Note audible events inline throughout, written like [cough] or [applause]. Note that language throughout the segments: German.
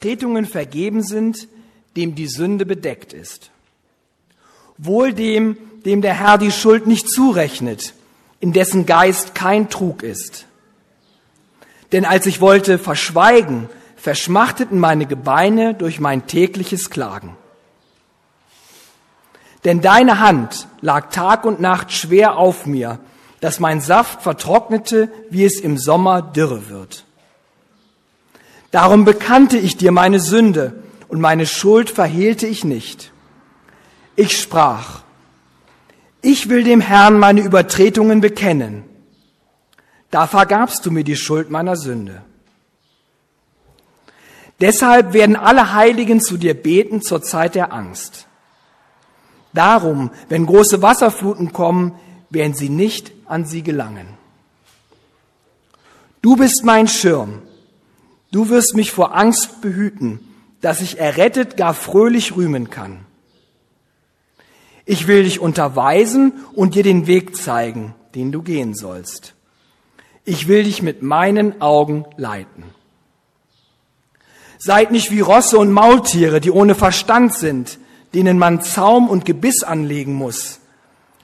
Tretungen vergeben sind, dem die Sünde bedeckt ist. Wohl dem, dem der Herr die Schuld nicht zurechnet, in dessen Geist kein Trug ist. Denn als ich wollte verschweigen, verschmachteten meine Gebeine durch mein tägliches Klagen. Denn deine Hand lag Tag und Nacht schwer auf mir, dass mein Saft vertrocknete, wie es im Sommer dürre wird. Darum bekannte ich dir meine Sünde und meine Schuld verhehlte ich nicht. Ich sprach, ich will dem Herrn meine Übertretungen bekennen. Da vergabst du mir die Schuld meiner Sünde. Deshalb werden alle Heiligen zu dir beten zur Zeit der Angst. Darum, wenn große Wasserfluten kommen, werden sie nicht an sie gelangen. Du bist mein Schirm. Du wirst mich vor Angst behüten, dass ich errettet gar fröhlich rühmen kann. Ich will dich unterweisen und dir den Weg zeigen, den du gehen sollst. Ich will dich mit meinen Augen leiten. Seid nicht wie Rosse und Maultiere, die ohne Verstand sind, denen man Zaum und Gebiss anlegen muss.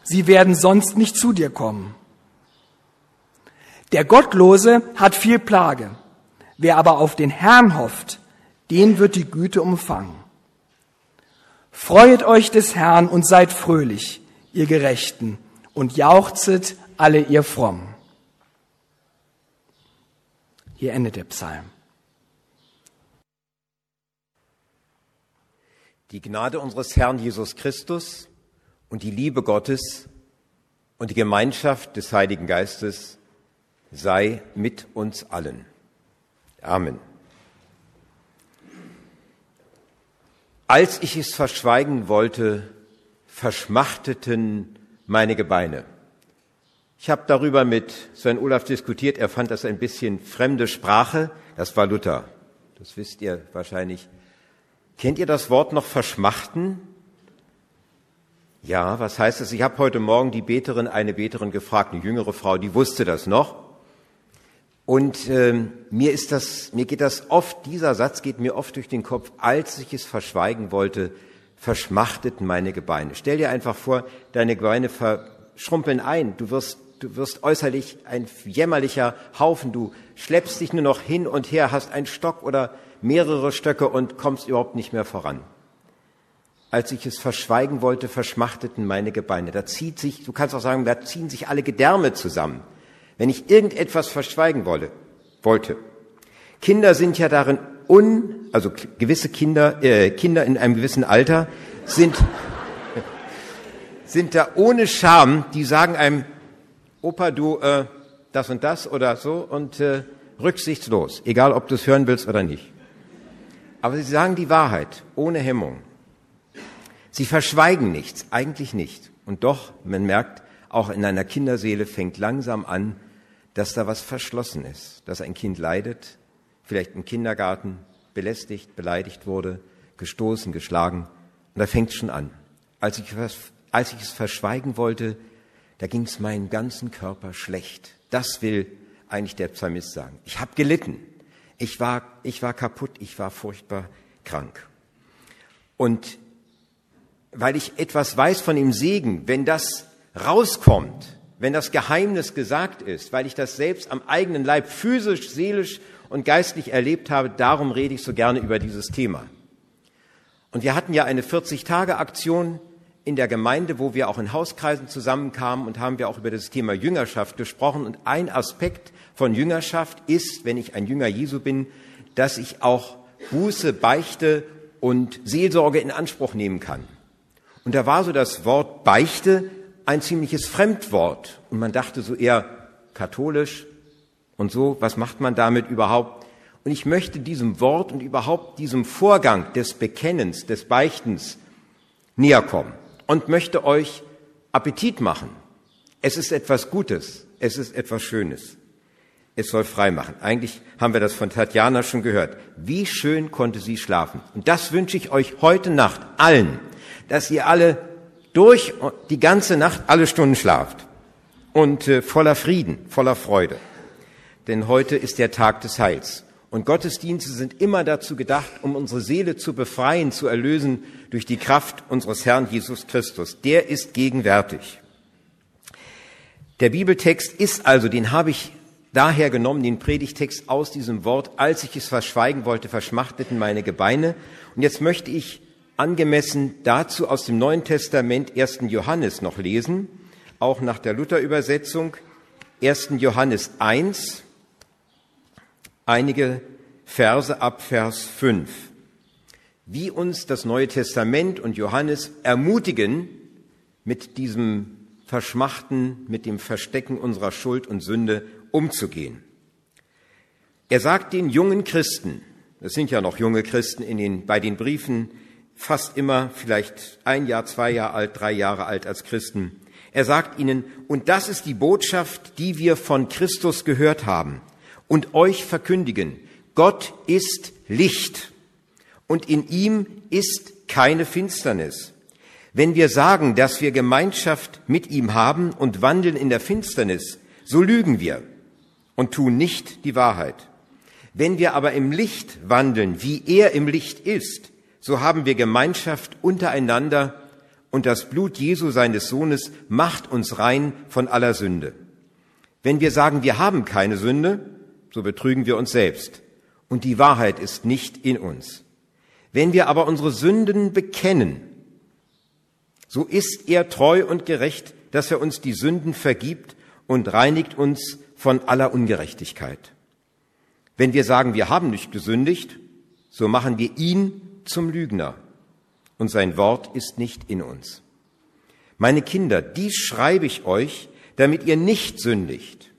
Sie werden sonst nicht zu dir kommen. Der Gottlose hat viel Plage. Wer aber auf den Herrn hofft, den wird die Güte umfangen. Freuet euch des Herrn und seid fröhlich, ihr Gerechten, und jauchzet alle ihr Frommen. Hier endet der Psalm. Die Gnade unseres Herrn Jesus Christus und die Liebe Gottes und die Gemeinschaft des Heiligen Geistes sei mit uns allen. Amen. Als ich es verschweigen wollte, verschmachteten meine Gebeine. Ich habe darüber mit Sven Olaf diskutiert. Er fand das ein bisschen fremde Sprache. Das war Luther. Das wisst ihr wahrscheinlich. Kennt ihr das Wort noch verschmachten? Ja, was heißt das? Ich habe heute Morgen die Beterin, eine Beterin gefragt, eine jüngere Frau, die wusste das noch. Und ähm, mir ist das, mir geht das oft, dieser Satz geht mir oft durch den Kopf, als ich es verschweigen wollte, verschmachteten meine Gebeine. Stell dir einfach vor, deine Gebeine verschrumpeln ein, du wirst, du wirst äußerlich ein jämmerlicher Haufen, du schleppst dich nur noch hin und her, hast einen Stock oder mehrere Stöcke und kommst überhaupt nicht mehr voran. Als ich es verschweigen wollte, verschmachteten meine Gebeine. Da zieht sich, du kannst auch sagen, da ziehen sich alle Gedärme zusammen wenn ich irgendetwas verschweigen wolle, wollte. Kinder sind ja darin un, also gewisse Kinder, äh, Kinder in einem gewissen Alter sind, [laughs] sind da ohne Scham, die sagen einem, Opa, du, äh, das und das oder so und äh, rücksichtslos, egal ob du es hören willst oder nicht. Aber sie sagen die Wahrheit, ohne Hemmung. Sie verschweigen nichts, eigentlich nicht. Und doch, man merkt, auch in einer Kinderseele fängt langsam an, dass da was verschlossen ist, dass ein Kind leidet, vielleicht im Kindergarten belästigt, beleidigt wurde, gestoßen, geschlagen. Und da fängt es schon an. Als ich, als ich es verschweigen wollte, da ging es meinen ganzen Körper schlecht. Das will eigentlich der Psalmist sagen. Ich habe gelitten. Ich war, ich war kaputt. Ich war furchtbar krank. Und weil ich etwas weiß von dem Segen, wenn das rauskommt, wenn das Geheimnis gesagt ist, weil ich das selbst am eigenen Leib physisch, seelisch und geistlich erlebt habe, darum rede ich so gerne über dieses Thema. Und wir hatten ja eine 40-Tage-Aktion in der Gemeinde, wo wir auch in Hauskreisen zusammenkamen und haben wir auch über das Thema Jüngerschaft gesprochen. Und ein Aspekt von Jüngerschaft ist, wenn ich ein Jünger Jesu bin, dass ich auch Buße, Beichte und Seelsorge in Anspruch nehmen kann. Und da war so das Wort Beichte ein ziemliches Fremdwort. Und man dachte so eher katholisch und so, was macht man damit überhaupt? Und ich möchte diesem Wort und überhaupt diesem Vorgang des Bekennens, des Beichtens näher kommen und möchte euch Appetit machen. Es ist etwas Gutes, es ist etwas Schönes. Es soll frei machen. Eigentlich haben wir das von Tatjana schon gehört. Wie schön konnte sie schlafen. Und das wünsche ich euch heute Nacht allen, dass ihr alle durch die ganze Nacht alle Stunden schlaft und äh, voller Frieden, voller Freude. Denn heute ist der Tag des Heils. Und Gottesdienste sind immer dazu gedacht, um unsere Seele zu befreien, zu erlösen durch die Kraft unseres Herrn Jesus Christus. Der ist gegenwärtig. Der Bibeltext ist also, den habe ich daher genommen, den Predigtext aus diesem Wort, als ich es verschweigen wollte, verschmachteten meine Gebeine. Und jetzt möchte ich angemessen dazu aus dem Neuen Testament 1. Johannes noch lesen, auch nach der Luther-Übersetzung. 1. Johannes 1, einige Verse ab Vers 5. Wie uns das Neue Testament und Johannes ermutigen, mit diesem Verschmachten, mit dem Verstecken unserer Schuld und Sünde umzugehen. Er sagt den jungen Christen, es sind ja noch junge Christen in den, bei den Briefen, fast immer vielleicht ein Jahr, zwei Jahre alt, drei Jahre alt als Christen. Er sagt ihnen, und das ist die Botschaft, die wir von Christus gehört haben und euch verkündigen. Gott ist Licht und in ihm ist keine Finsternis. Wenn wir sagen, dass wir Gemeinschaft mit ihm haben und wandeln in der Finsternis, so lügen wir und tun nicht die Wahrheit. Wenn wir aber im Licht wandeln, wie er im Licht ist, so haben wir Gemeinschaft untereinander und das Blut Jesu seines Sohnes macht uns rein von aller Sünde. Wenn wir sagen, wir haben keine Sünde, so betrügen wir uns selbst und die Wahrheit ist nicht in uns. Wenn wir aber unsere Sünden bekennen, so ist er treu und gerecht, dass er uns die Sünden vergibt und reinigt uns von aller Ungerechtigkeit. Wenn wir sagen, wir haben nicht gesündigt, so machen wir ihn zum Lügner und sein Wort ist nicht in uns. Meine Kinder, dies schreibe ich euch, damit ihr nicht sündigt.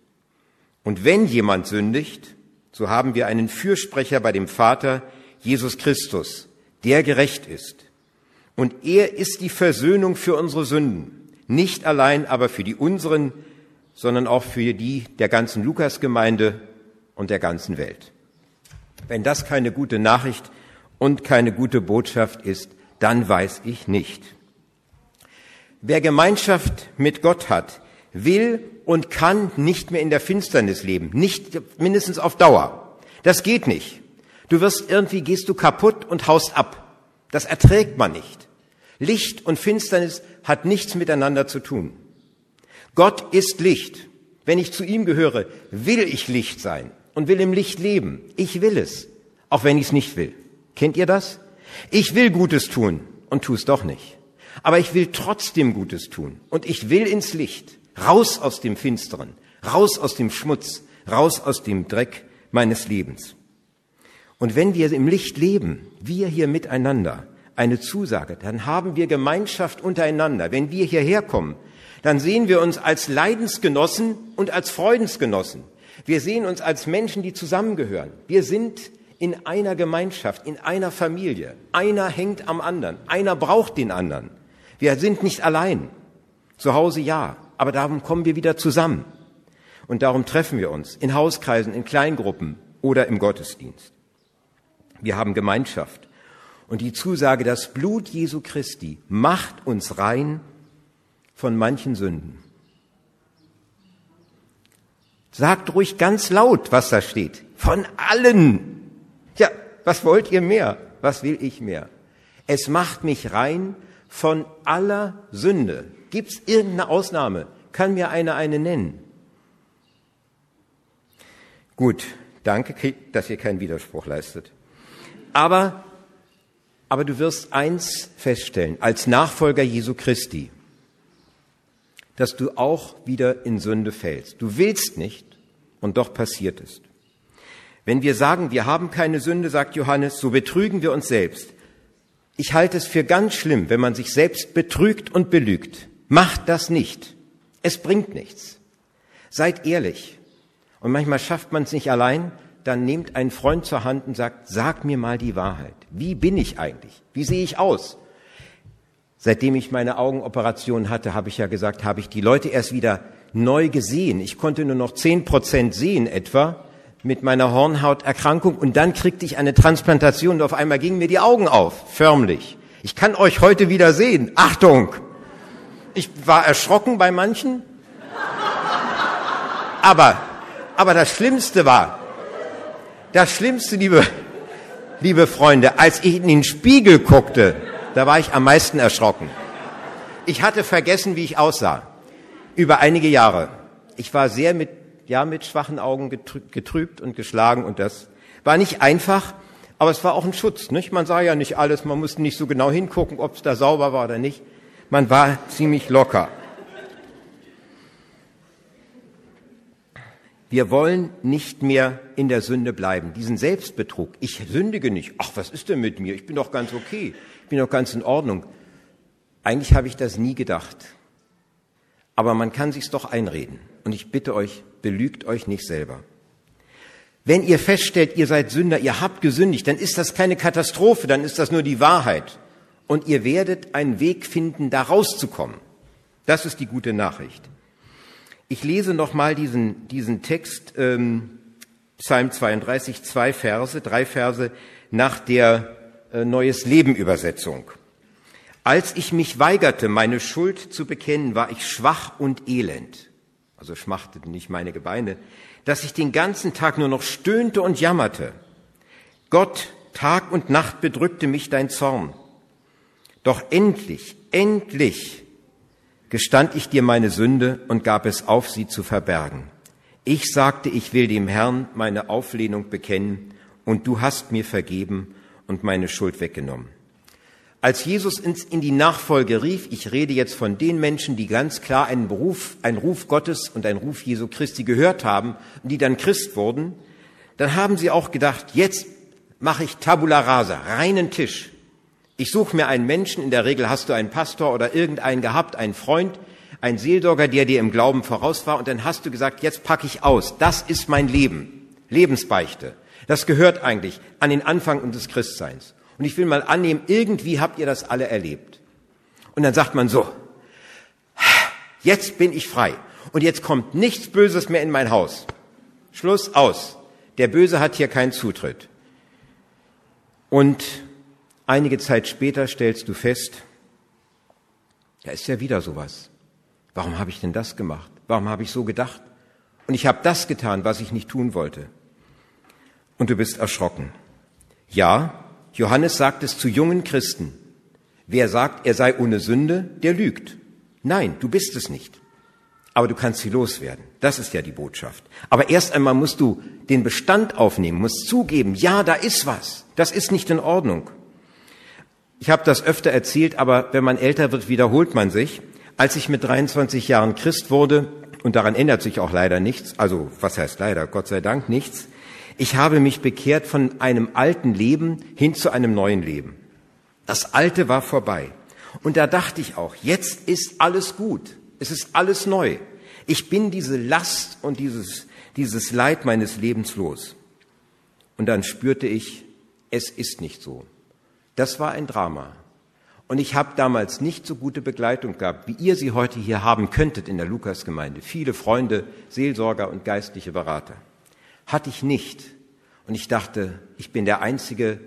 Und wenn jemand sündigt, so haben wir einen Fürsprecher bei dem Vater, Jesus Christus, der gerecht ist. Und er ist die Versöhnung für unsere Sünden, nicht allein aber für die unseren, sondern auch für die der ganzen Lukasgemeinde und der ganzen Welt. Wenn das keine gute Nachricht und keine gute Botschaft ist, dann weiß ich nicht. Wer Gemeinschaft mit Gott hat, will und kann nicht mehr in der Finsternis leben, nicht mindestens auf Dauer. Das geht nicht. Du wirst irgendwie gehst du kaputt und haust ab. Das erträgt man nicht. Licht und Finsternis hat nichts miteinander zu tun. Gott ist Licht. Wenn ich zu ihm gehöre, will ich Licht sein und will im Licht leben. Ich will es, auch wenn ich es nicht will. Kennt ihr das? Ich will Gutes tun und tu es doch nicht. Aber ich will trotzdem Gutes tun und ich will ins Licht, raus aus dem Finsteren, raus aus dem Schmutz, raus aus dem Dreck meines Lebens. Und wenn wir im Licht leben, wir hier miteinander, eine Zusage, dann haben wir Gemeinschaft untereinander. Wenn wir hierher kommen, dann sehen wir uns als Leidensgenossen und als Freudensgenossen. Wir sehen uns als Menschen, die zusammengehören. Wir sind in einer Gemeinschaft, in einer Familie. Einer hängt am anderen. Einer braucht den anderen. Wir sind nicht allein. Zu Hause ja, aber darum kommen wir wieder zusammen. Und darum treffen wir uns in Hauskreisen, in Kleingruppen oder im Gottesdienst. Wir haben Gemeinschaft. Und die Zusage, das Blut Jesu Christi macht uns rein von manchen Sünden. Sagt ruhig ganz laut, was da steht. Von allen. Was wollt ihr mehr? Was will ich mehr? Es macht mich rein von aller Sünde. Gibt's irgendeine Ausnahme? Kann mir einer eine nennen? Gut, danke, dass ihr keinen Widerspruch leistet. Aber, aber du wirst eins feststellen, als Nachfolger Jesu Christi, dass du auch wieder in Sünde fällst. Du willst nicht und doch passiert es. Wenn wir sagen, wir haben keine Sünde, sagt Johannes, so betrügen wir uns selbst. Ich halte es für ganz schlimm, wenn man sich selbst betrügt und belügt. Macht das nicht. Es bringt nichts. Seid ehrlich. Und manchmal schafft man es nicht allein, dann nehmt einen Freund zur Hand und sagt, sag mir mal die Wahrheit. Wie bin ich eigentlich? Wie sehe ich aus? Seitdem ich meine Augenoperation hatte, habe ich ja gesagt, habe ich die Leute erst wieder neu gesehen. Ich konnte nur noch zehn Prozent sehen etwa mit meiner Hornhauterkrankung und dann kriegte ich eine Transplantation und auf einmal gingen mir die Augen auf, förmlich. Ich kann euch heute wieder sehen. Achtung! Ich war erschrocken bei manchen. Aber, aber das Schlimmste war, das Schlimmste, liebe, liebe Freunde, als ich in den Spiegel guckte, da war ich am meisten erschrocken. Ich hatte vergessen, wie ich aussah. Über einige Jahre. Ich war sehr mit, ja, mit schwachen Augen getrübt und geschlagen und das war nicht einfach, aber es war auch ein Schutz, nicht? Man sah ja nicht alles, man musste nicht so genau hingucken, ob es da sauber war oder nicht. Man war ziemlich locker. Wir wollen nicht mehr in der Sünde bleiben, diesen Selbstbetrug. Ich sündige nicht. Ach, was ist denn mit mir? Ich bin doch ganz okay. Ich bin doch ganz in Ordnung. Eigentlich habe ich das nie gedacht. Aber man kann sich's doch einreden. Und ich bitte euch, belügt euch nicht selber. Wenn ihr feststellt, ihr seid Sünder, ihr habt gesündigt, dann ist das keine Katastrophe, dann ist das nur die Wahrheit. Und ihr werdet einen Weg finden, da rauszukommen. Das ist die gute Nachricht. Ich lese nochmal diesen, diesen Text, ähm, Psalm 32, zwei Verse, drei Verse nach der äh, Neues Leben Übersetzung. Als ich mich weigerte, meine Schuld zu bekennen, war ich schwach und elend. Also schmachteten nicht meine Gebeine, dass ich den ganzen Tag nur noch stöhnte und jammerte. Gott, Tag und Nacht bedrückte mich dein Zorn. Doch endlich, endlich gestand ich dir meine Sünde und gab es auf, sie zu verbergen. Ich sagte, ich will dem Herrn meine Auflehnung bekennen, und du hast mir vergeben und meine Schuld weggenommen. Als Jesus in die Nachfolge rief, ich rede jetzt von den Menschen, die ganz klar einen Beruf, einen Ruf Gottes und einen Ruf Jesu Christi gehört haben und die dann Christ wurden, dann haben sie auch gedacht, jetzt mache ich Tabula rasa, reinen Tisch. Ich suche mir einen Menschen, in der Regel hast du einen Pastor oder irgendeinen gehabt, einen Freund, einen Seelsorger, der dir im Glauben voraus war, und dann hast du gesagt, jetzt packe ich aus. Das ist mein Leben. Lebensbeichte. Das gehört eigentlich an den Anfang unseres Christseins. Und ich will mal annehmen, irgendwie habt ihr das alle erlebt. Und dann sagt man so, jetzt bin ich frei. Und jetzt kommt nichts Böses mehr in mein Haus. Schluss aus. Der Böse hat hier keinen Zutritt. Und Einige Zeit später stellst du fest, da ist ja wieder sowas. Warum habe ich denn das gemacht? Warum habe ich so gedacht? Und ich habe das getan, was ich nicht tun wollte. Und du bist erschrocken. Ja, Johannes sagt es zu jungen Christen. Wer sagt, er sei ohne Sünde, der lügt. Nein, du bist es nicht. Aber du kannst sie loswerden. Das ist ja die Botschaft. Aber erst einmal musst du den Bestand aufnehmen, musst zugeben, ja, da ist was. Das ist nicht in Ordnung. Ich habe das öfter erzählt, aber wenn man älter wird, wiederholt man sich. Als ich mit 23 Jahren Christ wurde, und daran ändert sich auch leider nichts, also was heißt leider, Gott sei Dank nichts, ich habe mich bekehrt von einem alten Leben hin zu einem neuen Leben. Das alte war vorbei. Und da dachte ich auch, jetzt ist alles gut. Es ist alles neu. Ich bin diese Last und dieses, dieses Leid meines Lebens los. Und dann spürte ich, es ist nicht so. Das war ein Drama. Und ich habe damals nicht so gute Begleitung gehabt, wie ihr sie heute hier haben könntet in der Lukasgemeinde. Viele Freunde, Seelsorger und geistliche Berater. Hatte ich nicht. Und ich dachte, ich bin der Einzige,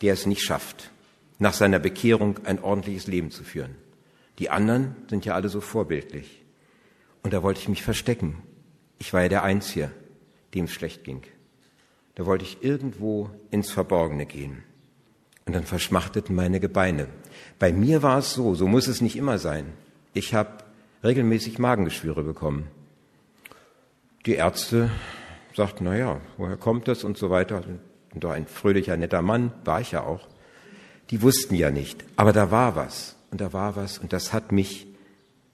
der es nicht schafft, nach seiner Bekehrung ein ordentliches Leben zu führen. Die anderen sind ja alle so vorbildlich. Und da wollte ich mich verstecken. Ich war ja der Einzige, dem es schlecht ging. Da wollte ich irgendwo ins Verborgene gehen. Und dann verschmachteten meine Gebeine. Bei mir war es so, so muss es nicht immer sein. Ich habe regelmäßig Magengeschwüre bekommen. Die Ärzte sagten, na ja, woher kommt das und so weiter. Und doch ein fröhlicher, netter Mann, war ich ja auch. Die wussten ja nicht. Aber da war was. Und da war was. Und das hat mich,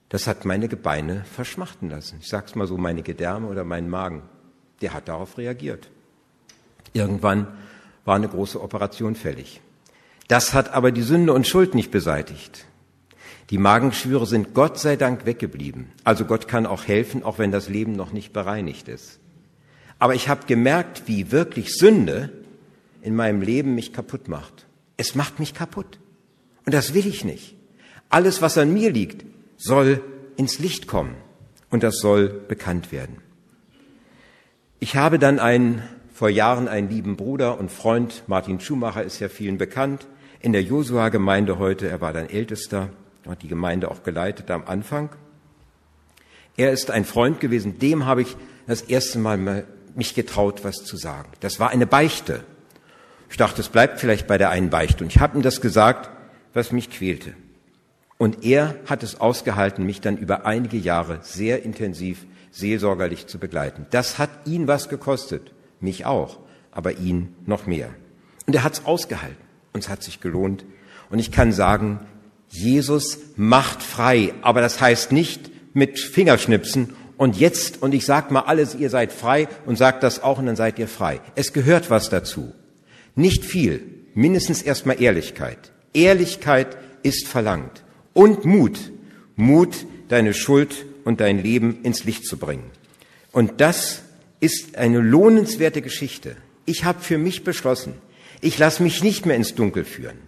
das hat meine Gebeine verschmachten lassen. Ich sag's mal so, meine Gedärme oder meinen Magen. Der hat darauf reagiert. Irgendwann war eine große Operation fällig. Das hat aber die Sünde und Schuld nicht beseitigt. Die Magenschwüre sind Gott sei Dank weggeblieben. Also Gott kann auch helfen, auch wenn das Leben noch nicht bereinigt ist. Aber ich habe gemerkt, wie wirklich Sünde in meinem Leben mich kaputt macht. Es macht mich kaputt. Und das will ich nicht. Alles, was an mir liegt, soll ins Licht kommen. Und das soll bekannt werden. Ich habe dann einen, vor Jahren einen lieben Bruder und Freund, Martin Schumacher ist ja vielen bekannt, in der Josua-Gemeinde heute. Er war dann Ältester, hat die Gemeinde auch geleitet am Anfang. Er ist ein Freund gewesen, dem habe ich das erste Mal mich getraut, was zu sagen. Das war eine Beichte. Ich dachte, es bleibt vielleicht bei der einen Beichte. Und ich habe ihm das gesagt, was mich quälte. Und er hat es ausgehalten, mich dann über einige Jahre sehr intensiv seelsorgerlich zu begleiten. Das hat ihn was gekostet, mich auch, aber ihn noch mehr. Und er hat es ausgehalten und es hat sich gelohnt. Und ich kann sagen, Jesus macht frei, aber das heißt nicht mit Fingerschnipsen und jetzt, und ich sag mal alles, ihr seid frei und sagt das auch und dann seid ihr frei. Es gehört was dazu. Nicht viel, mindestens erstmal Ehrlichkeit. Ehrlichkeit ist verlangt. Und Mut. Mut, deine Schuld und dein Leben ins Licht zu bringen. Und das ist eine lohnenswerte Geschichte. Ich habe für mich beschlossen, ich lasse mich nicht mehr ins Dunkel führen.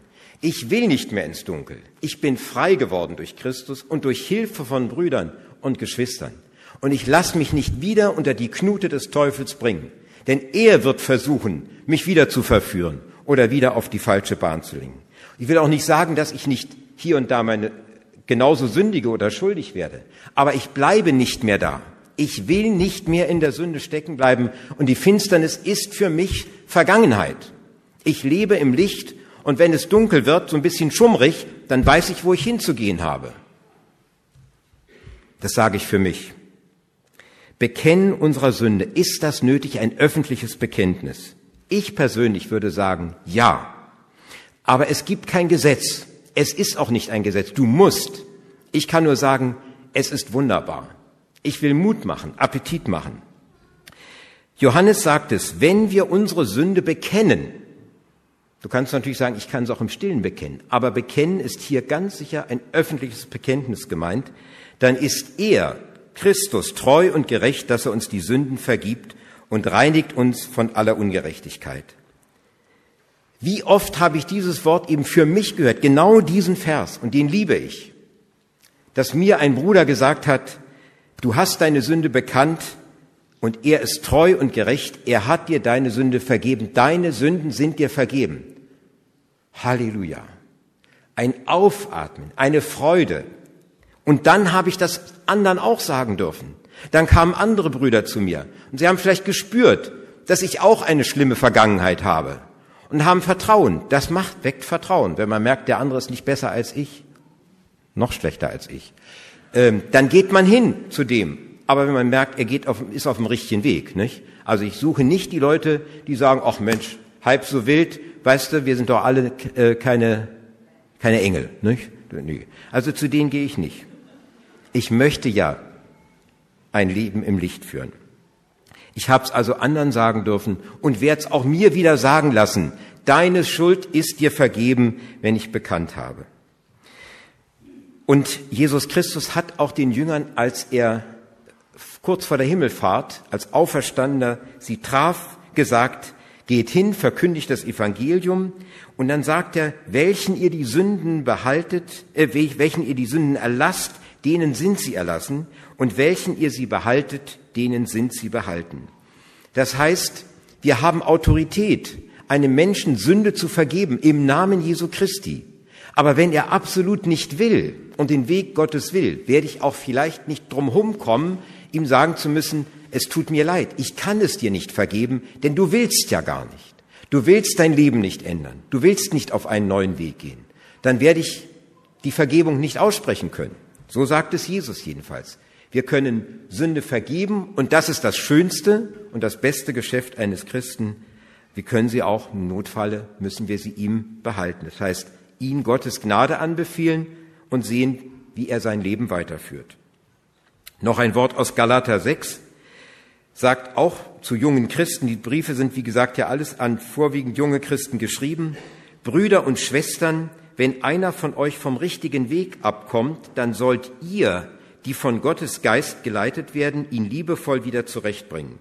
Ich will nicht mehr ins Dunkel. Ich bin frei geworden durch Christus und durch Hilfe von Brüdern und Geschwistern. Und ich lasse mich nicht wieder unter die Knute des Teufels bringen. Denn er wird versuchen, mich wieder zu verführen oder wieder auf die falsche Bahn zu lenken. Ich will auch nicht sagen, dass ich nicht hier und da meine genauso sündige oder schuldig werde. Aber ich bleibe nicht mehr da. Ich will nicht mehr in der Sünde stecken bleiben und die Finsternis ist für mich Vergangenheit. Ich lebe im Licht und wenn es dunkel wird, so ein bisschen schummrig, dann weiß ich, wo ich hinzugehen habe. Das sage ich für mich. Bekennen unserer Sünde, ist das nötig, ein öffentliches Bekenntnis? Ich persönlich würde sagen, ja. Aber es gibt kein Gesetz. Es ist auch nicht ein Gesetz. Du musst. Ich kann nur sagen, es ist wunderbar. Ich will Mut machen, Appetit machen. Johannes sagt es, wenn wir unsere Sünde bekennen, Du kannst natürlich sagen, ich kann es auch im Stillen bekennen, aber bekennen ist hier ganz sicher ein öffentliches Bekenntnis gemeint. Dann ist er, Christus, treu und gerecht, dass er uns die Sünden vergibt und reinigt uns von aller Ungerechtigkeit. Wie oft habe ich dieses Wort eben für mich gehört, genau diesen Vers, und den liebe ich, dass mir ein Bruder gesagt hat, du hast deine Sünde bekannt und er ist treu und gerecht, er hat dir deine Sünde vergeben, deine Sünden sind dir vergeben. Halleluja. Ein Aufatmen, eine Freude. Und dann habe ich das anderen auch sagen dürfen. Dann kamen andere Brüder zu mir und sie haben vielleicht gespürt, dass ich auch eine schlimme Vergangenheit habe und haben Vertrauen. Das macht, weckt Vertrauen, wenn man merkt, der andere ist nicht besser als ich, noch schlechter als ich. Ähm, dann geht man hin zu dem. Aber wenn man merkt, er geht auf, ist auf dem richtigen Weg, nicht? Also ich suche nicht die Leute, die sagen, ach Mensch, halb so wild, weißt du, wir sind doch alle äh, keine, keine Engel. Nicht? Also zu denen gehe ich nicht. Ich möchte ja ein Leben im Licht führen. Ich habe es also anderen sagen dürfen und werde es auch mir wieder sagen lassen. Deine Schuld ist dir vergeben, wenn ich bekannt habe. Und Jesus Christus hat auch den Jüngern, als er kurz vor der Himmelfahrt, als Auferstandener sie traf, gesagt, Geht hin, verkündigt das Evangelium und dann sagt er, welchen ihr die Sünden behaltet, äh, welchen ihr die Sünden erlasst, denen sind sie erlassen und welchen ihr sie behaltet, denen sind sie behalten. Das heißt, wir haben Autorität, einem Menschen Sünde zu vergeben im Namen Jesu Christi. Aber wenn er absolut nicht will und den Weg Gottes will, werde ich auch vielleicht nicht drum kommen, ihm sagen zu müssen, es tut mir leid, ich kann es dir nicht vergeben, denn du willst ja gar nicht. Du willst dein Leben nicht ändern. Du willst nicht auf einen neuen Weg gehen. Dann werde ich die Vergebung nicht aussprechen können. So sagt es Jesus jedenfalls. Wir können Sünde vergeben und das ist das schönste und das beste Geschäft eines Christen. Wir können sie auch im Notfalle, müssen wir sie ihm behalten. Das heißt, ihn Gottes Gnade anbefehlen und sehen, wie er sein Leben weiterführt. Noch ein Wort aus Galater 6 sagt auch zu jungen Christen, die Briefe sind wie gesagt ja alles an vorwiegend junge Christen geschrieben, Brüder und Schwestern, wenn einer von euch vom richtigen Weg abkommt, dann sollt ihr, die von Gottes Geist geleitet werden, ihn liebevoll wieder zurechtbringen.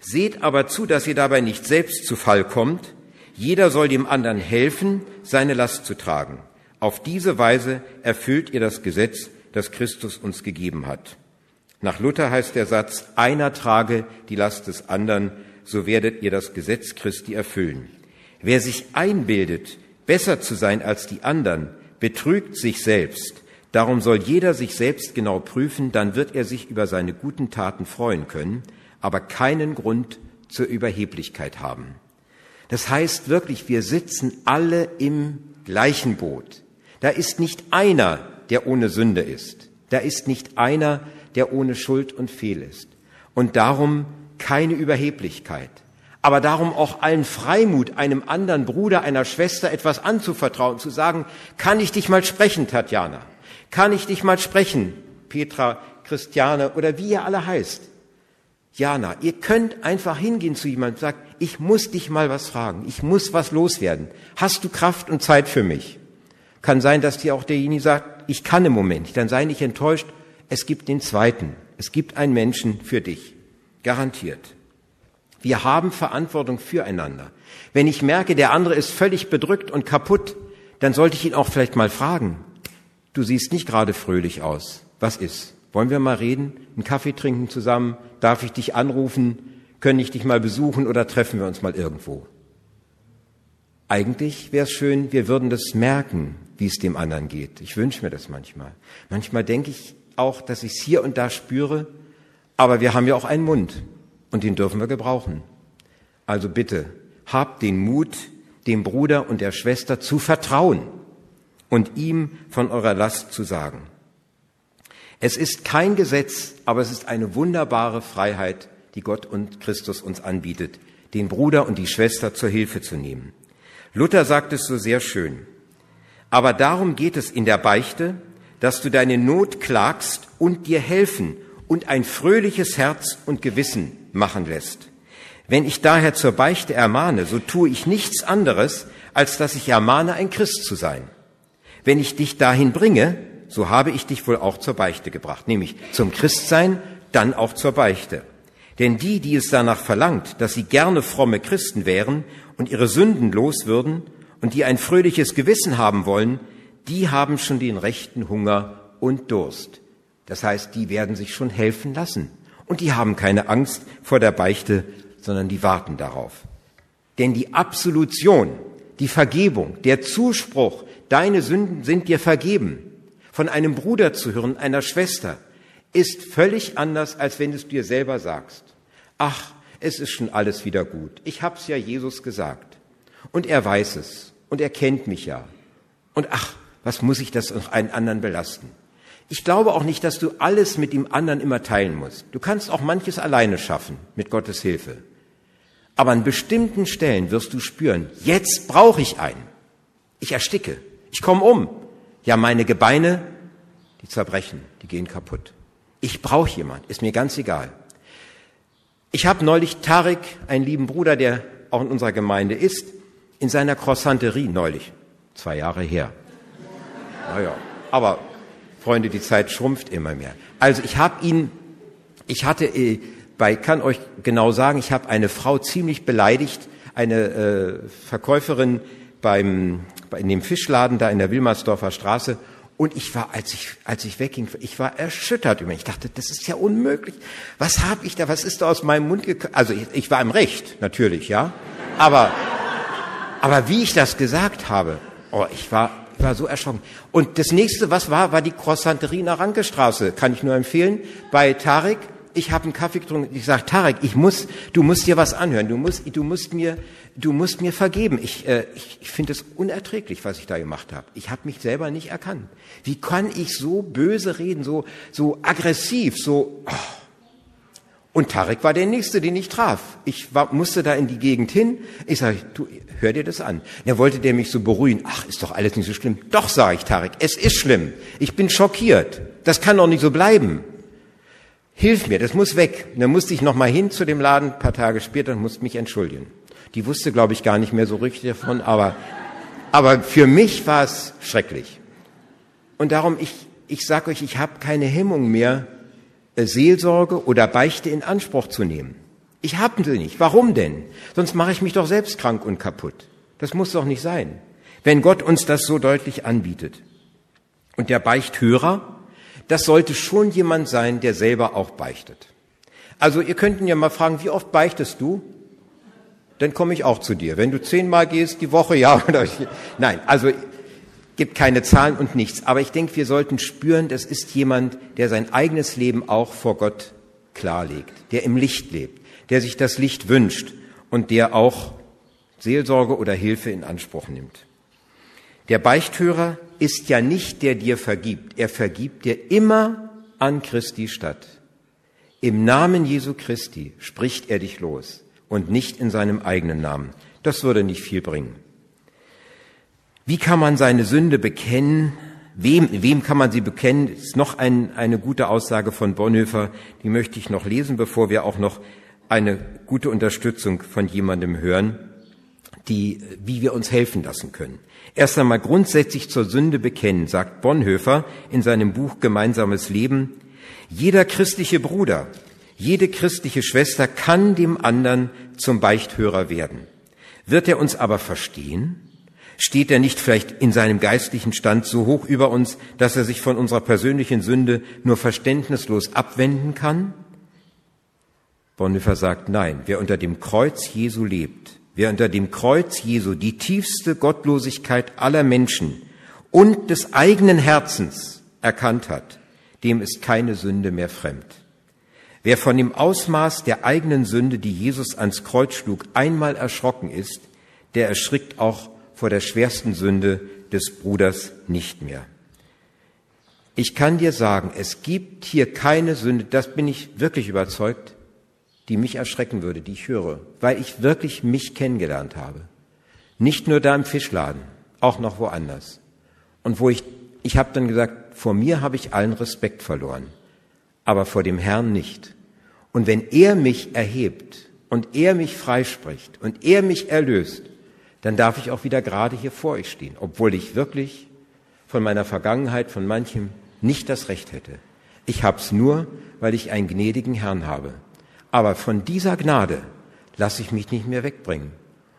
Seht aber zu, dass ihr dabei nicht selbst zu Fall kommt. Jeder soll dem anderen helfen, seine Last zu tragen. Auf diese Weise erfüllt ihr das Gesetz, das Christus uns gegeben hat. Nach Luther heißt der Satz, einer trage die Last des anderen, so werdet ihr das Gesetz Christi erfüllen. Wer sich einbildet, besser zu sein als die anderen, betrügt sich selbst. Darum soll jeder sich selbst genau prüfen, dann wird er sich über seine guten Taten freuen können, aber keinen Grund zur Überheblichkeit haben. Das heißt wirklich, wir sitzen alle im gleichen Boot. Da ist nicht einer, der ohne Sünde ist. Da ist nicht einer, der ohne Schuld und Fehl ist. Und darum keine Überheblichkeit. Aber darum auch allen Freimut, einem anderen Bruder, einer Schwester etwas anzuvertrauen, zu sagen, kann ich dich mal sprechen, Tatjana? Kann ich dich mal sprechen, Petra, Christiane oder wie ihr alle heißt? Jana, ihr könnt einfach hingehen zu jemandem und sagen, ich muss dich mal was fragen, ich muss was loswerden. Hast du Kraft und Zeit für mich? Kann sein, dass dir auch derjenige sagt, ich kann im Moment nicht. Dann sei nicht enttäuscht, es gibt den zweiten. Es gibt einen Menschen für dich. Garantiert. Wir haben Verantwortung füreinander. Wenn ich merke, der andere ist völlig bedrückt und kaputt, dann sollte ich ihn auch vielleicht mal fragen. Du siehst nicht gerade fröhlich aus. Was ist? Wollen wir mal reden? Einen Kaffee trinken zusammen? Darf ich dich anrufen? Können ich dich mal besuchen oder treffen wir uns mal irgendwo? Eigentlich wäre es schön, wir würden das merken, wie es dem anderen geht. Ich wünsche mir das manchmal. Manchmal denke ich auch, dass ich es hier und da spüre, aber wir haben ja auch einen Mund und den dürfen wir gebrauchen. Also bitte, habt den Mut, dem Bruder und der Schwester zu vertrauen und ihm von eurer Last zu sagen. Es ist kein Gesetz, aber es ist eine wunderbare Freiheit, die Gott und Christus uns anbietet, den Bruder und die Schwester zur Hilfe zu nehmen. Luther sagt es so sehr schön. Aber darum geht es in der Beichte, dass du deine Not klagst und dir helfen und ein fröhliches Herz und Gewissen machen lässt. Wenn ich daher zur Beichte ermahne, so tue ich nichts anderes, als dass ich ermahne, ein Christ zu sein. Wenn ich dich dahin bringe, so habe ich dich wohl auch zur Beichte gebracht, nämlich zum Christsein, dann auch zur Beichte. Denn die, die es danach verlangt, dass sie gerne fromme Christen wären und ihre Sünden los würden und die ein fröhliches Gewissen haben wollen, die haben schon den rechten Hunger und Durst. Das heißt, die werden sich schon helfen lassen. Und die haben keine Angst vor der Beichte, sondern die warten darauf. Denn die Absolution, die Vergebung, der Zuspruch, deine Sünden sind dir vergeben, von einem Bruder zu hören, einer Schwester, ist völlig anders, als wenn du es dir selber sagst. Ach, es ist schon alles wieder gut. Ich hab's ja Jesus gesagt. Und er weiß es. Und er kennt mich ja. Und ach, was muss ich das noch einen anderen belasten? Ich glaube auch nicht, dass du alles mit dem anderen immer teilen musst. Du kannst auch manches alleine schaffen, mit Gottes Hilfe. Aber an bestimmten Stellen wirst du spüren, jetzt brauche ich einen. Ich ersticke. Ich komme um. Ja, meine Gebeine, die zerbrechen, die gehen kaputt. Ich brauche jemand, ist mir ganz egal. Ich habe neulich Tarek, einen lieben Bruder, der auch in unserer Gemeinde ist, in seiner Croissanterie neulich, zwei Jahre her. Naja, aber Freunde, die Zeit schrumpft immer mehr. Also ich habe ihn, ich hatte äh, bei, kann euch genau sagen, ich habe eine Frau ziemlich beleidigt, eine äh, Verkäuferin beim in dem Fischladen da in der Wilmersdorfer Straße. Und ich war, als ich, als ich wegging, ich war erschüttert über mich. Ich dachte, das ist ja unmöglich. Was habe ich da, was ist da aus meinem Mund gekommen? Also ich, ich war im Recht, natürlich, ja. Aber, aber wie ich das gesagt habe, oh, ich war, war so erschrocken. Und das nächste, was war, war die Croissanterie nach Rankestraße. Kann ich nur empfehlen. Bei Tarek, ich habe einen Kaffee getrunken. Ich sage, Tarek, ich muss, du musst dir was anhören. Du musst, du musst mir, du musst mir vergeben. Ich, äh, ich, ich finde es unerträglich, was ich da gemacht habe. Ich habe mich selber nicht erkannt. Wie kann ich so böse reden, so, so aggressiv, so. Oh. Und Tarek war der Nächste, den ich traf. Ich war, musste da in die Gegend hin. Ich sage, du, hör dir das an. Er wollte der mich so beruhigen. Ach, ist doch alles nicht so schlimm. Doch, sage ich Tarek, es ist schlimm. Ich bin schockiert. Das kann doch nicht so bleiben. Hilf mir, das muss weg. Und dann musste ich noch mal hin zu dem Laden, ein paar Tage später, und musste mich entschuldigen. Die wusste, glaube ich, gar nicht mehr so richtig davon, aber, aber für mich war es schrecklich. Und darum, ich, ich sage euch, ich habe keine Hemmung mehr, Seelsorge oder Beichte in Anspruch zu nehmen. Ich habe sie nicht. Warum denn? Sonst mache ich mich doch selbst krank und kaputt. Das muss doch nicht sein, wenn Gott uns das so deutlich anbietet. Und der Beichthörer, das sollte schon jemand sein, der selber auch beichtet. Also ihr könnten ja mal fragen, wie oft beichtest du? Dann komme ich auch zu dir. Wenn du zehnmal gehst die Woche, ja [laughs] oder nein. Also gibt keine Zahlen und nichts. Aber ich denke, wir sollten spüren, das ist jemand, der sein eigenes Leben auch vor Gott klarlegt, der im Licht lebt, der sich das Licht wünscht und der auch Seelsorge oder Hilfe in Anspruch nimmt. Der Beichthörer ist ja nicht der dir vergibt, er vergibt dir immer an Christi statt. Im Namen Jesu Christi spricht er dich los und nicht in seinem eigenen Namen. Das würde nicht viel bringen. Wie kann man seine Sünde bekennen? Wem, wem kann man sie bekennen? Das ist noch ein, eine gute Aussage von Bonhoeffer, die möchte ich noch lesen, bevor wir auch noch eine gute Unterstützung von jemandem hören, die, wie wir uns helfen lassen können. Erst einmal grundsätzlich zur Sünde bekennen, sagt Bonhoeffer in seinem Buch Gemeinsames Leben. Jeder christliche Bruder, jede christliche Schwester kann dem anderen zum Beichthörer werden. Wird er uns aber verstehen? Steht er nicht vielleicht in seinem geistlichen Stand so hoch über uns, dass er sich von unserer persönlichen Sünde nur verständnislos abwenden kann? Bonhoeffer sagt, nein, wer unter dem Kreuz Jesu lebt, wer unter dem Kreuz Jesu die tiefste Gottlosigkeit aller Menschen und des eigenen Herzens erkannt hat, dem ist keine Sünde mehr fremd. Wer von dem Ausmaß der eigenen Sünde, die Jesus ans Kreuz schlug, einmal erschrocken ist, der erschrickt auch vor der schwersten Sünde des Bruders nicht mehr. Ich kann dir sagen, es gibt hier keine Sünde, das bin ich wirklich überzeugt, die mich erschrecken würde, die ich höre, weil ich wirklich mich kennengelernt habe. Nicht nur da im Fischladen, auch noch woanders. Und wo ich, ich habe dann gesagt, vor mir habe ich allen Respekt verloren, aber vor dem Herrn nicht. Und wenn er mich erhebt und er mich freispricht und er mich erlöst, dann darf ich auch wieder gerade hier vor euch stehen, obwohl ich wirklich von meiner Vergangenheit, von manchem nicht das Recht hätte. Ich hab's nur, weil ich einen gnädigen Herrn habe. Aber von dieser Gnade lasse ich mich nicht mehr wegbringen.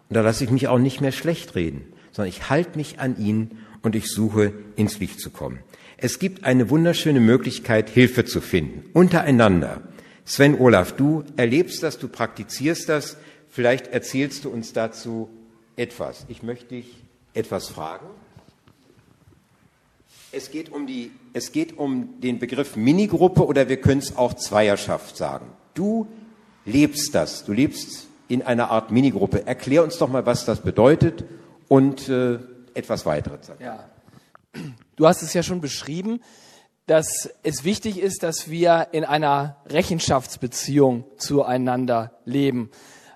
Und da lasse ich mich auch nicht mehr schlecht reden, sondern ich halte mich an ihn und ich suche ins Licht zu kommen. Es gibt eine wunderschöne Möglichkeit, Hilfe zu finden, untereinander. Sven Olaf, du erlebst das, du praktizierst das. Vielleicht erzählst du uns dazu etwas. Ich möchte dich etwas fragen. Es geht um, die, es geht um den Begriff Minigruppe oder wir können es auch Zweierschaft sagen. Du lebst das. Du lebst in einer Art Minigruppe. Erklär uns doch mal, was das bedeutet und äh, etwas weiteres. Ja. Du hast es ja schon beschrieben, dass es wichtig ist, dass wir in einer Rechenschaftsbeziehung zueinander leben.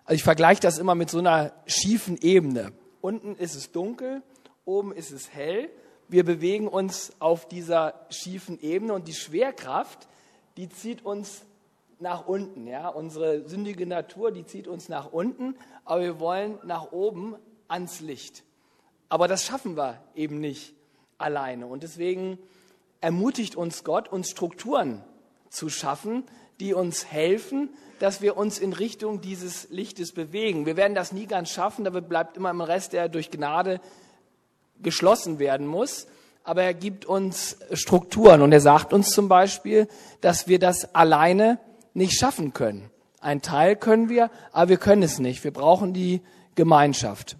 Also ich vergleiche das immer mit so einer schiefen Ebene. Unten ist es dunkel, oben ist es hell. Wir bewegen uns auf dieser schiefen Ebene und die Schwerkraft, die zieht uns nach unten. Ja? Unsere sündige Natur, die zieht uns nach unten, aber wir wollen nach oben ans Licht. Aber das schaffen wir eben nicht alleine. Und deswegen ermutigt uns Gott, uns Strukturen zu schaffen, die uns helfen, dass wir uns in Richtung dieses Lichtes bewegen. Wir werden das nie ganz schaffen, da bleibt immer im Rest, der durch Gnade geschlossen werden muss. Aber er gibt uns Strukturen und er sagt uns zum Beispiel, dass wir das alleine nicht schaffen können. Ein Teil können wir, aber wir können es nicht. Wir brauchen die Gemeinschaft.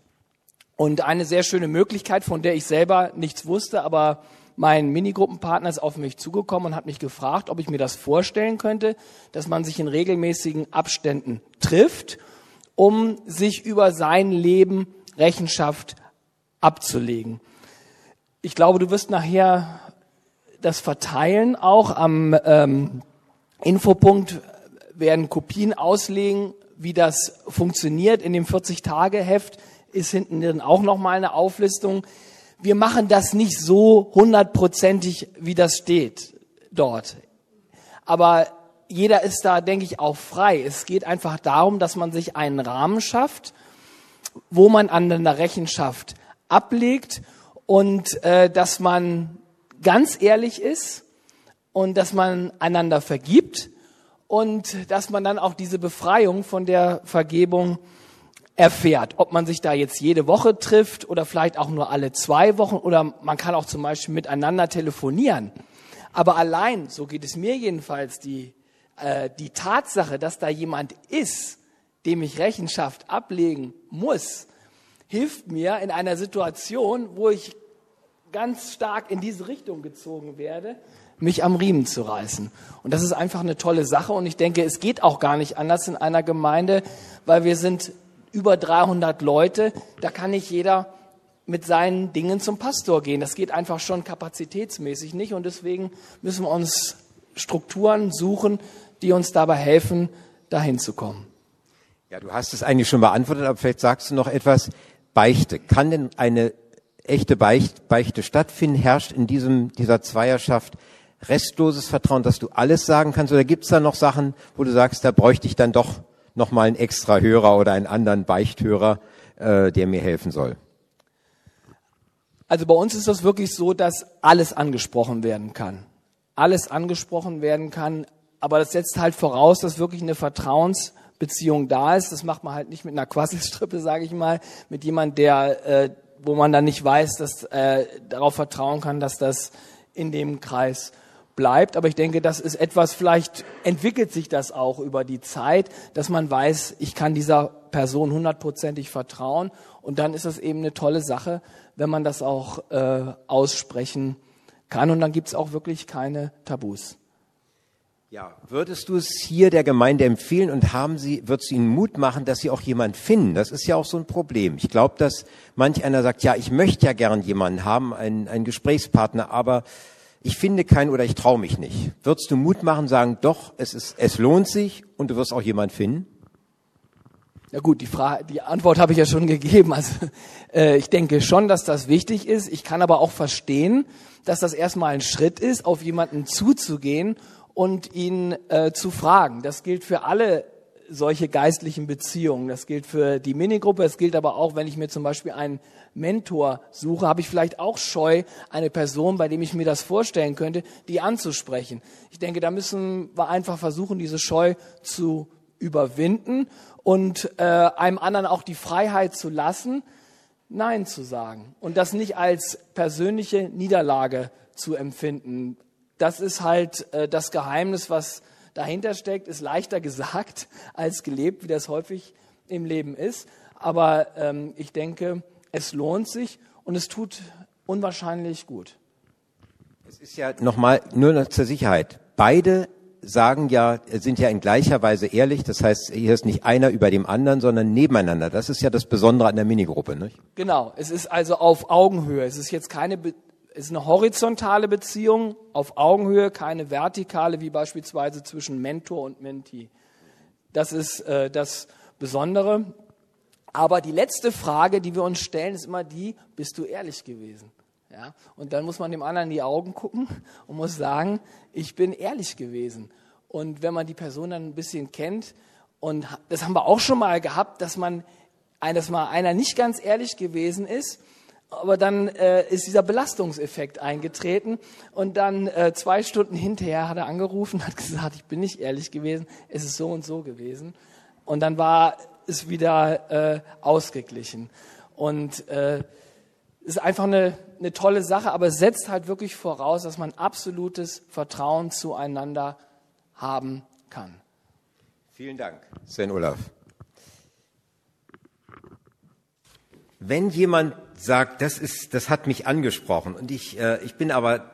Und eine sehr schöne Möglichkeit, von der ich selber nichts wusste, aber mein Minigruppenpartner ist auf mich zugekommen und hat mich gefragt, ob ich mir das vorstellen könnte, dass man sich in regelmäßigen Abständen trifft, um sich über sein Leben Rechenschaft abzulegen. Ich glaube, du wirst nachher das verteilen auch am ähm, Infopunkt werden Kopien auslegen, wie das funktioniert. In dem 40-Tage-Heft ist hinten drin auch nochmal eine Auflistung wir machen das nicht so hundertprozentig, wie das steht dort. Aber jeder ist da, denke ich, auch frei. Es geht einfach darum, dass man sich einen Rahmen schafft, wo man an der Rechenschaft ablegt und äh, dass man ganz ehrlich ist und dass man einander vergibt und dass man dann auch diese Befreiung von der Vergebung erfährt. Ob man sich da jetzt jede Woche trifft oder vielleicht auch nur alle zwei Wochen oder man kann auch zum Beispiel miteinander telefonieren. Aber allein, so geht es mir jedenfalls, die, äh, die Tatsache, dass da jemand ist, dem ich Rechenschaft ablegen muss, hilft mir in einer Situation, wo ich ganz stark in diese Richtung gezogen werde, mich am Riemen zu reißen. Und das ist einfach eine tolle Sache. Und ich denke, es geht auch gar nicht anders in einer Gemeinde, weil wir sind über 300 Leute. Da kann nicht jeder mit seinen Dingen zum Pastor gehen. Das geht einfach schon kapazitätsmäßig nicht. Und deswegen müssen wir uns Strukturen suchen, die uns dabei helfen, dahin zu kommen. Ja, du hast es eigentlich schon beantwortet, aber vielleicht sagst du noch etwas. Beichte. Kann denn eine echte Beicht, Beichte stattfinden? Herrscht in diesem, dieser Zweierschaft restloses Vertrauen, dass du alles sagen kannst? Oder gibt es da noch Sachen, wo du sagst, da bräuchte ich dann doch noch mal einen extra Hörer oder einen anderen Beichthörer, äh, der mir helfen soll? Also bei uns ist das wirklich so, dass alles angesprochen werden kann. Alles angesprochen werden kann, aber das setzt halt voraus, dass wirklich eine Vertrauensbeziehung da ist. Das macht man halt nicht mit einer Quasselstrippe, sage ich mal, mit jemand, der, äh, wo man dann nicht weiß, dass äh, darauf vertrauen kann, dass das in dem Kreis bleibt. Aber ich denke, das ist etwas, vielleicht entwickelt sich das auch über die Zeit, dass man weiß, ich kann dieser Person hundertprozentig vertrauen. Und dann ist das eben eine tolle Sache, wenn man das auch äh, aussprechen kann. Und dann gibt es auch wirklich keine Tabus. Ja, würdest du es hier der Gemeinde empfehlen und haben Sie, würdest du ihnen Mut machen, dass sie auch jemanden finden? Das ist ja auch so ein Problem. Ich glaube, dass manch einer sagt, ja, ich möchte ja gern jemanden haben, einen, einen Gesprächspartner, aber ich finde keinen oder ich traue mich nicht. Würdest du Mut machen, sagen, doch, es ist, es lohnt sich und du wirst auch jemanden finden? Ja gut, die Frage, die Antwort habe ich ja schon gegeben. Also äh, ich denke schon, dass das wichtig ist. Ich kann aber auch verstehen, dass das erstmal ein Schritt ist, auf jemanden zuzugehen und ihn äh, zu fragen. Das gilt für alle solche geistlichen Beziehungen. Das gilt für die Minigruppe. Es gilt aber auch, wenn ich mir zum Beispiel einen Mentor suche, habe ich vielleicht auch Scheu, eine Person, bei dem ich mir das vorstellen könnte, die anzusprechen. Ich denke, da müssen wir einfach versuchen, diese Scheu zu überwinden und äh, einem anderen auch die Freiheit zu lassen, Nein zu sagen und das nicht als persönliche Niederlage zu empfinden das ist halt äh, das Geheimnis, was dahinter steckt, ist leichter [laughs] gesagt als gelebt, wie das häufig im Leben ist. Aber ähm, ich denke, es lohnt sich und es tut unwahrscheinlich gut. Es ist ja nochmal nur zur Sicherheit. Beide sagen ja, sind ja in gleicher Weise ehrlich. Das heißt, hier ist nicht einer über dem anderen, sondern nebeneinander. Das ist ja das Besondere an der Minigruppe, nicht? Genau. Es ist also auf Augenhöhe. Es ist jetzt keine Be ist eine horizontale Beziehung auf Augenhöhe, keine vertikale, wie beispielsweise zwischen Mentor und Mentee. Das ist äh, das Besondere. Aber die letzte Frage, die wir uns stellen, ist immer die, bist du ehrlich gewesen? Ja? Und dann muss man dem anderen in die Augen gucken und muss sagen, ich bin ehrlich gewesen. Und wenn man die Person dann ein bisschen kennt, und das haben wir auch schon mal gehabt, dass man, dass mal einer nicht ganz ehrlich gewesen ist, aber dann äh, ist dieser Belastungseffekt eingetreten und dann äh, zwei Stunden hinterher hat er angerufen, [laughs] hat gesagt, ich bin nicht ehrlich gewesen, es ist so und so gewesen. Und dann war es wieder äh, ausgeglichen. Und äh, ist einfach eine, eine tolle Sache, aber es setzt halt wirklich voraus, dass man absolutes Vertrauen zueinander haben kann. Vielen Dank, Sven Olaf. Wenn jemand sagt, das ist, das hat mich angesprochen und ich, äh, ich bin aber,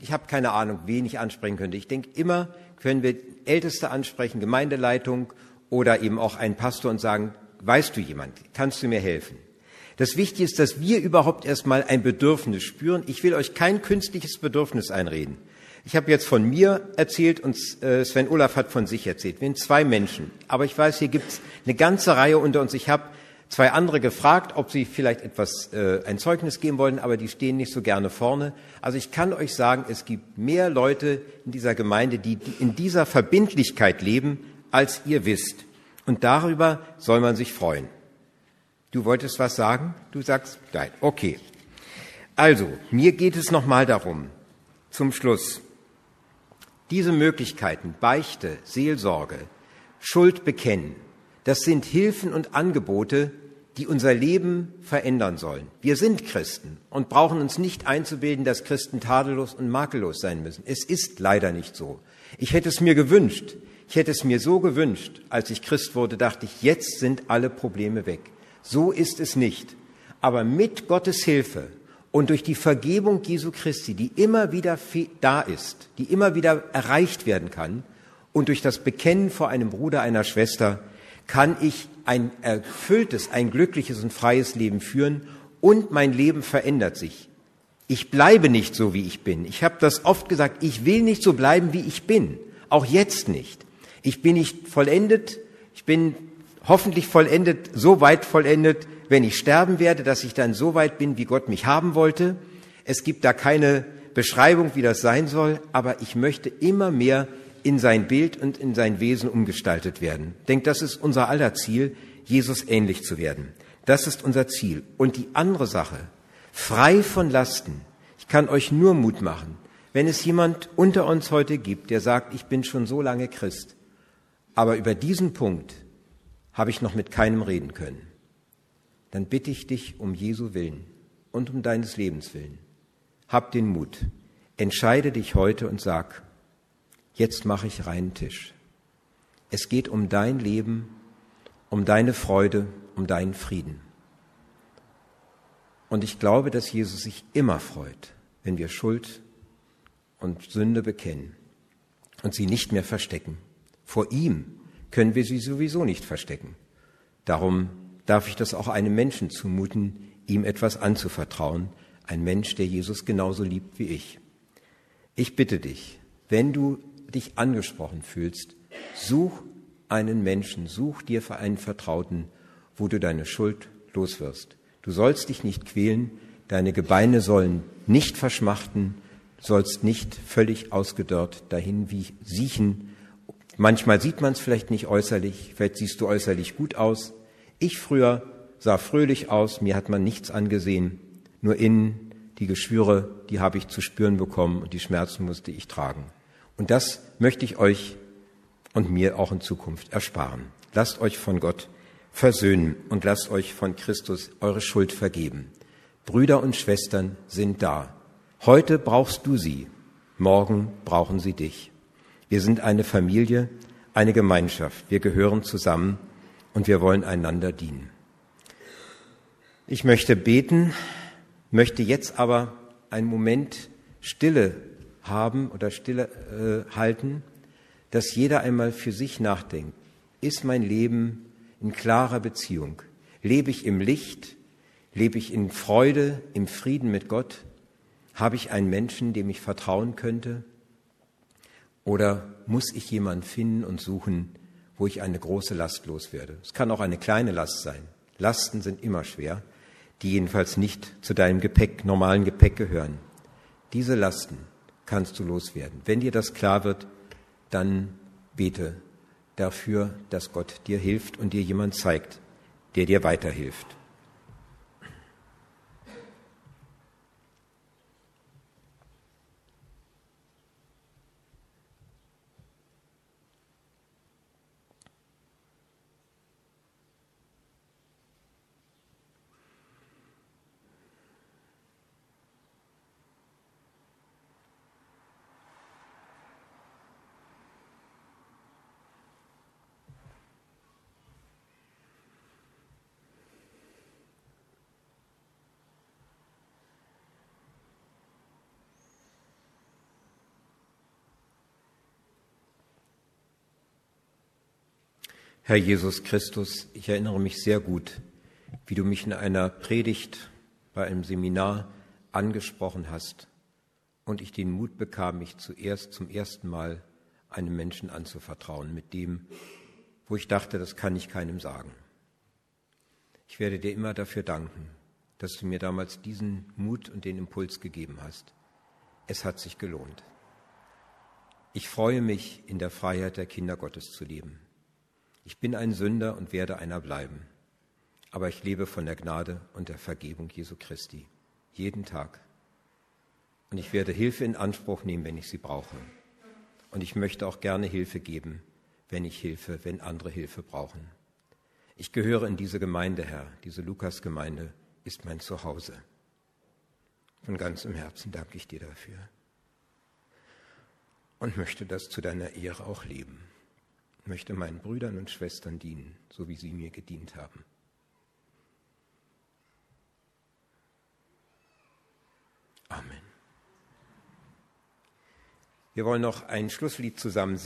ich habe keine Ahnung, wen ich ansprechen könnte. Ich denke, immer können wir Älteste ansprechen, Gemeindeleitung oder eben auch einen Pastor und sagen, weißt du jemand, kannst du mir helfen? Das Wichtige ist, dass wir überhaupt erstmal ein Bedürfnis spüren. Ich will euch kein künstliches Bedürfnis einreden. Ich habe jetzt von mir erzählt und äh, Sven Olaf hat von sich erzählt. Wir sind zwei Menschen. Aber ich weiß, hier gibt es eine ganze Reihe unter uns. Ich habe zwei andere gefragt, ob sie vielleicht etwas, äh, ein Zeugnis geben wollen, aber die stehen nicht so gerne vorne. Also ich kann euch sagen, es gibt mehr Leute in dieser Gemeinde, die in dieser Verbindlichkeit leben, als ihr wisst. Und darüber soll man sich freuen. Du wolltest was sagen? Du sagst nein. Okay. Also, mir geht es nochmal darum, zum Schluss, diese Möglichkeiten, Beichte, Seelsorge, Schuld bekennen, das sind Hilfen und Angebote, die unser Leben verändern sollen. Wir sind Christen und brauchen uns nicht einzubilden, dass Christen tadellos und makellos sein müssen. Es ist leider nicht so. Ich hätte es mir gewünscht. Ich hätte es mir so gewünscht, als ich Christ wurde, dachte ich, jetzt sind alle Probleme weg. So ist es nicht. Aber mit Gottes Hilfe Und durch die Vergebung Jesu Christi, die immer wieder da ist, die immer wieder erreicht werden kann, und durch das Bekennen vor einem Bruder, einer Schwester, kann ich ein erfülltes, ein glückliches und freies Leben führen und mein Leben verändert sich. Ich bleibe nicht so, wie ich bin. Ich habe das oft gesagt, ich will nicht so bleiben, wie ich bin. Auch jetzt nicht. Ich bin nicht vollendet, ich bin hoffentlich vollendet, so weit vollendet, wenn ich sterben werde, dass ich dann so weit bin, wie Gott mich haben wollte. Es gibt da keine Beschreibung, wie das sein soll, aber ich möchte immer mehr in sein Bild und in sein Wesen umgestaltet werden. Ich denke, das ist unser aller Ziel, Jesus ähnlich zu werden. Das ist unser Ziel. Und die andere Sache, frei von Lasten. Ich kann euch nur Mut machen, wenn es jemand unter uns heute gibt, der sagt, ich bin schon so lange Christ, aber über diesen Punkt habe ich noch mit keinem reden können, dann bitte ich dich um Jesu willen und um deines Lebens willen. Hab den Mut. Entscheide dich heute und sag, jetzt mache ich reinen Tisch. Es geht um dein Leben, um deine Freude, um deinen Frieden. Und ich glaube, dass Jesus sich immer freut, wenn wir Schuld und Sünde bekennen und sie nicht mehr verstecken. Vor ihm können wir sie sowieso nicht verstecken. Darum darf ich das auch einem Menschen zumuten, ihm etwas anzuvertrauen, ein Mensch, der Jesus genauso liebt wie ich. Ich bitte dich, wenn du dich angesprochen fühlst, such einen Menschen, such dir für einen Vertrauten, wo du deine Schuld loswirst. Du sollst dich nicht quälen, deine Gebeine sollen nicht verschmachten, sollst nicht völlig ausgedörrt dahin wie siechen. Manchmal sieht man es vielleicht nicht äußerlich, vielleicht siehst du äußerlich gut aus. Ich früher sah fröhlich aus, mir hat man nichts angesehen, nur innen die Geschwüre, die habe ich zu spüren bekommen und die Schmerzen musste ich tragen. Und das möchte ich euch und mir auch in Zukunft ersparen. Lasst euch von Gott versöhnen und lasst euch von Christus eure Schuld vergeben. Brüder und Schwestern sind da. Heute brauchst du sie, morgen brauchen sie dich. Wir sind eine Familie, eine Gemeinschaft. Wir gehören zusammen und wir wollen einander dienen. Ich möchte beten, möchte jetzt aber einen Moment Stille haben oder Stille äh, halten, dass jeder einmal für sich nachdenkt. Ist mein Leben in klarer Beziehung? Lebe ich im Licht? Lebe ich in Freude, im Frieden mit Gott? Habe ich einen Menschen, dem ich vertrauen könnte? Oder muss ich jemanden finden und suchen, wo ich eine große Last loswerde? Es kann auch eine kleine Last sein. Lasten sind immer schwer, die jedenfalls nicht zu deinem Gepäck, normalen Gepäck gehören. Diese Lasten kannst du loswerden. Wenn dir das klar wird, dann bete dafür, dass Gott dir hilft und dir jemand zeigt, der dir weiterhilft. Herr Jesus Christus, ich erinnere mich sehr gut, wie du mich in einer Predigt bei einem Seminar angesprochen hast und ich den Mut bekam, mich zuerst zum ersten Mal einem Menschen anzuvertrauen mit dem, wo ich dachte, das kann ich keinem sagen. Ich werde dir immer dafür danken, dass du mir damals diesen Mut und den Impuls gegeben hast. Es hat sich gelohnt. Ich freue mich, in der Freiheit der Kinder Gottes zu leben. Ich bin ein Sünder und werde einer bleiben. Aber ich lebe von der Gnade und der Vergebung Jesu Christi. Jeden Tag. Und ich werde Hilfe in Anspruch nehmen, wenn ich sie brauche. Und ich möchte auch gerne Hilfe geben, wenn ich Hilfe, wenn andere Hilfe brauchen. Ich gehöre in diese Gemeinde, Herr. Diese Lukas-Gemeinde ist mein Zuhause. Von ganzem Herzen danke ich dir dafür. Und möchte das zu deiner Ehre auch leben möchte meinen Brüdern und Schwestern dienen, so wie sie mir gedient haben. Amen. Wir wollen noch ein Schlusslied zusammen singen.